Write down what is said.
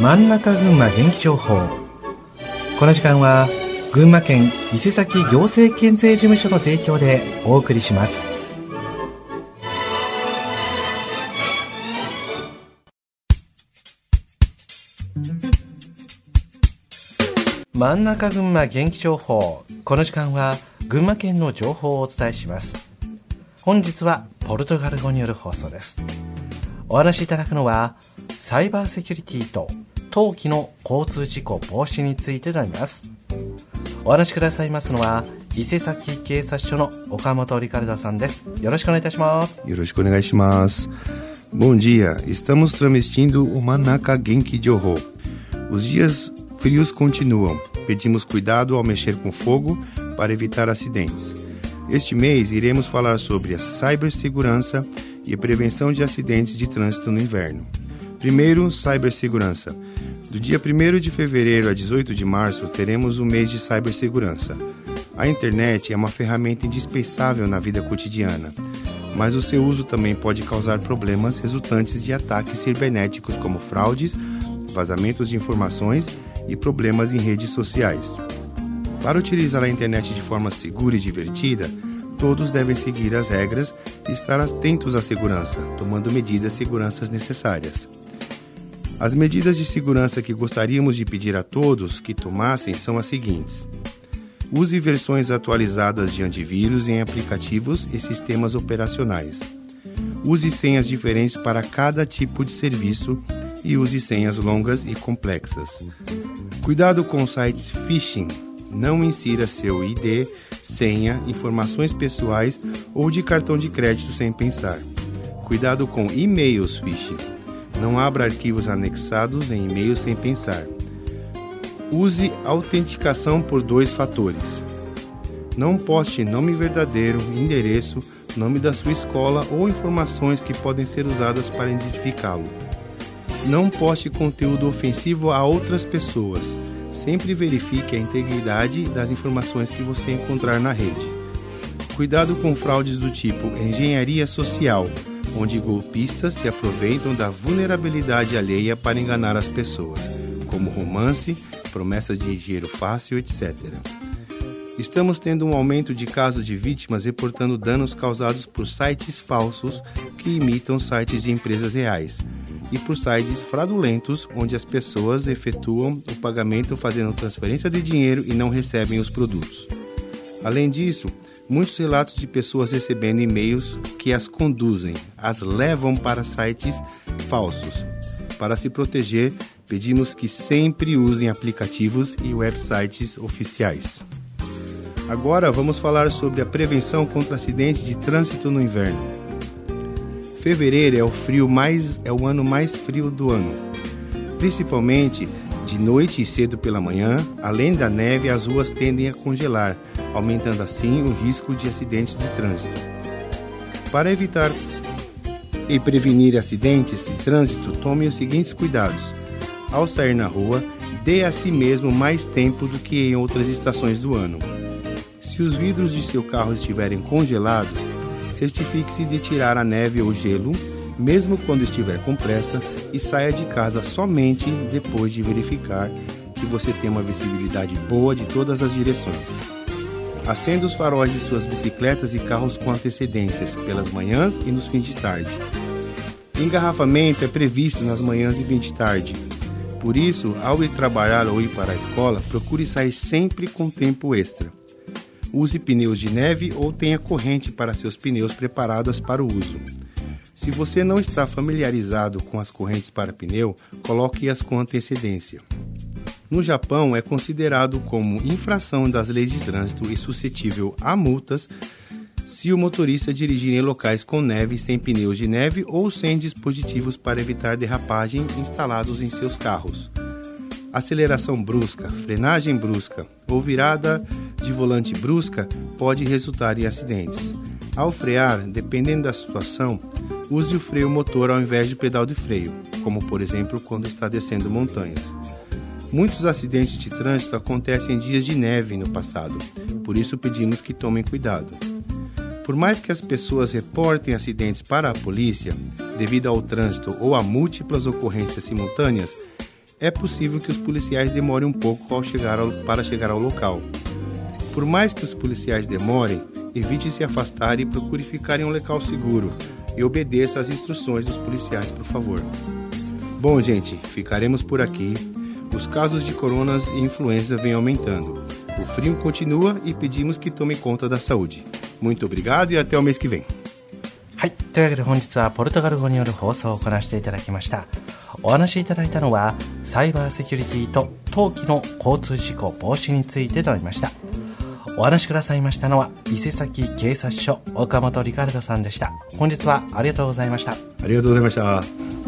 真ん中群馬元気情報。この時間は群馬県伊勢崎行政県税事務所の提供でお送りします。真ん中群馬元気情報。この時間は群馬県の情報をお伝えします。本日はポルトガル語による放送です。お話しいただくのはサイバーセキュリティと冬季の交通事故防止についてなりますお話しくださいますのは伊勢崎警察署の岡本リカルダさんですよろしくお願いいたしますよろしくお願いします Bom dia, estamos transmitindo o Manaka Genki Joho. Os dias frios continuam. Pedimos cuidado ao mexer com fogo para evitar acidentes. Este mês iremos falar sobre a cibersegurança e a prevenção de acidentes de trânsito no inverno. Primeiro, cibersegurança. Do dia 1 de fevereiro a 18 de março, teremos o mês de cibersegurança. A internet é uma ferramenta indispensável na vida cotidiana, mas o seu uso também pode causar problemas resultantes de ataques cibernéticos como fraudes, vazamentos de informações e problemas em redes sociais. Para utilizar a internet de forma segura e divertida, todos devem seguir as regras e estar atentos à segurança, tomando medidas de segurança necessárias. As medidas de segurança que gostaríamos de pedir a todos que tomassem são as seguintes: use versões atualizadas de antivírus em aplicativos e sistemas operacionais. Use senhas diferentes para cada tipo de serviço e use senhas longas e complexas. Cuidado com sites phishing. Não insira seu ID, senha, informações pessoais ou de cartão de crédito sem pensar. Cuidado com e-mails phishing não abra arquivos anexados em e-mails sem pensar. Use autenticação por dois fatores. Não poste nome verdadeiro, endereço, nome da sua escola ou informações que podem ser usadas para identificá-lo. Não poste conteúdo ofensivo a outras pessoas. Sempre verifique a integridade das informações que você encontrar na rede. Cuidado com fraudes do tipo engenharia social onde golpistas se aproveitam da vulnerabilidade alheia para enganar as pessoas, como romance, promessas de dinheiro fácil, etc. Estamos tendo um aumento de casos de vítimas reportando danos causados por sites falsos que imitam sites de empresas reais e por sites fraudulentos onde as pessoas efetuam o pagamento fazendo transferência de dinheiro e não recebem os produtos. Além disso, muitos relatos de pessoas recebendo e-mails que as conduzem, as levam para sites falsos. Para se proteger, pedimos que sempre usem aplicativos e websites oficiais. Agora vamos falar sobre a prevenção contra acidentes de trânsito no inverno. Fevereiro é o frio mais é o ano mais frio do ano. Principalmente de noite e cedo pela manhã, além da neve, as ruas tendem a congelar, aumentando assim o risco de acidentes de trânsito. Para evitar e prevenir acidentes de trânsito, tome os seguintes cuidados. Ao sair na rua, dê a si mesmo mais tempo do que em outras estações do ano. Se os vidros de seu carro estiverem congelados, certifique-se de tirar a neve ou gelo mesmo quando estiver com pressa, e saia de casa somente depois de verificar que você tem uma visibilidade boa de todas as direções. Acenda os faróis de suas bicicletas e carros com antecedências, pelas manhãs e nos fins de tarde. Engarrafamento é previsto nas manhãs e fim de tarde. Por isso, ao ir trabalhar ou ir para a escola, procure sair sempre com tempo extra. Use pneus de neve ou tenha corrente para seus pneus preparadas para o uso. Se você não está familiarizado com as correntes para pneu, coloque-as com antecedência. No Japão, é considerado como infração das leis de trânsito e suscetível a multas se o motorista dirigir em locais com neve sem pneus de neve ou sem dispositivos para evitar derrapagem instalados em seus carros. Aceleração brusca, frenagem brusca ou virada de volante brusca pode resultar em acidentes. Ao frear, dependendo da situação, use o freio motor ao invés do pedal de freio, como por exemplo quando está descendo montanhas. Muitos acidentes de trânsito acontecem em dias de neve no passado, por isso pedimos que tomem cuidado. Por mais que as pessoas reportem acidentes para a polícia, devido ao trânsito ou a múltiplas ocorrências simultâneas, é possível que os policiais demorem um pouco ao chegar ao, para chegar ao local. Por mais que os policiais demorem, evite se afastar e procure ficar em um local seguro e obedeça às instruções dos policiais, por favor. Bom, gente, ficaremos por aqui. Os casos de coronas e influenza vêm aumentando. O frio continua e pedimos que tome conta da saúde. Muito obrigado e até o mês que vem. はい。というわけで本日はポルトガル語による放送をこなしていただきました。お話しいただいたのは、サイバーセキュリティと冬季の交通事故防止についてとなりました。お話しくださいましたのは、伊勢崎警察署岡本リカルドさんでした。本日はありがとうございました。ありがとうございました。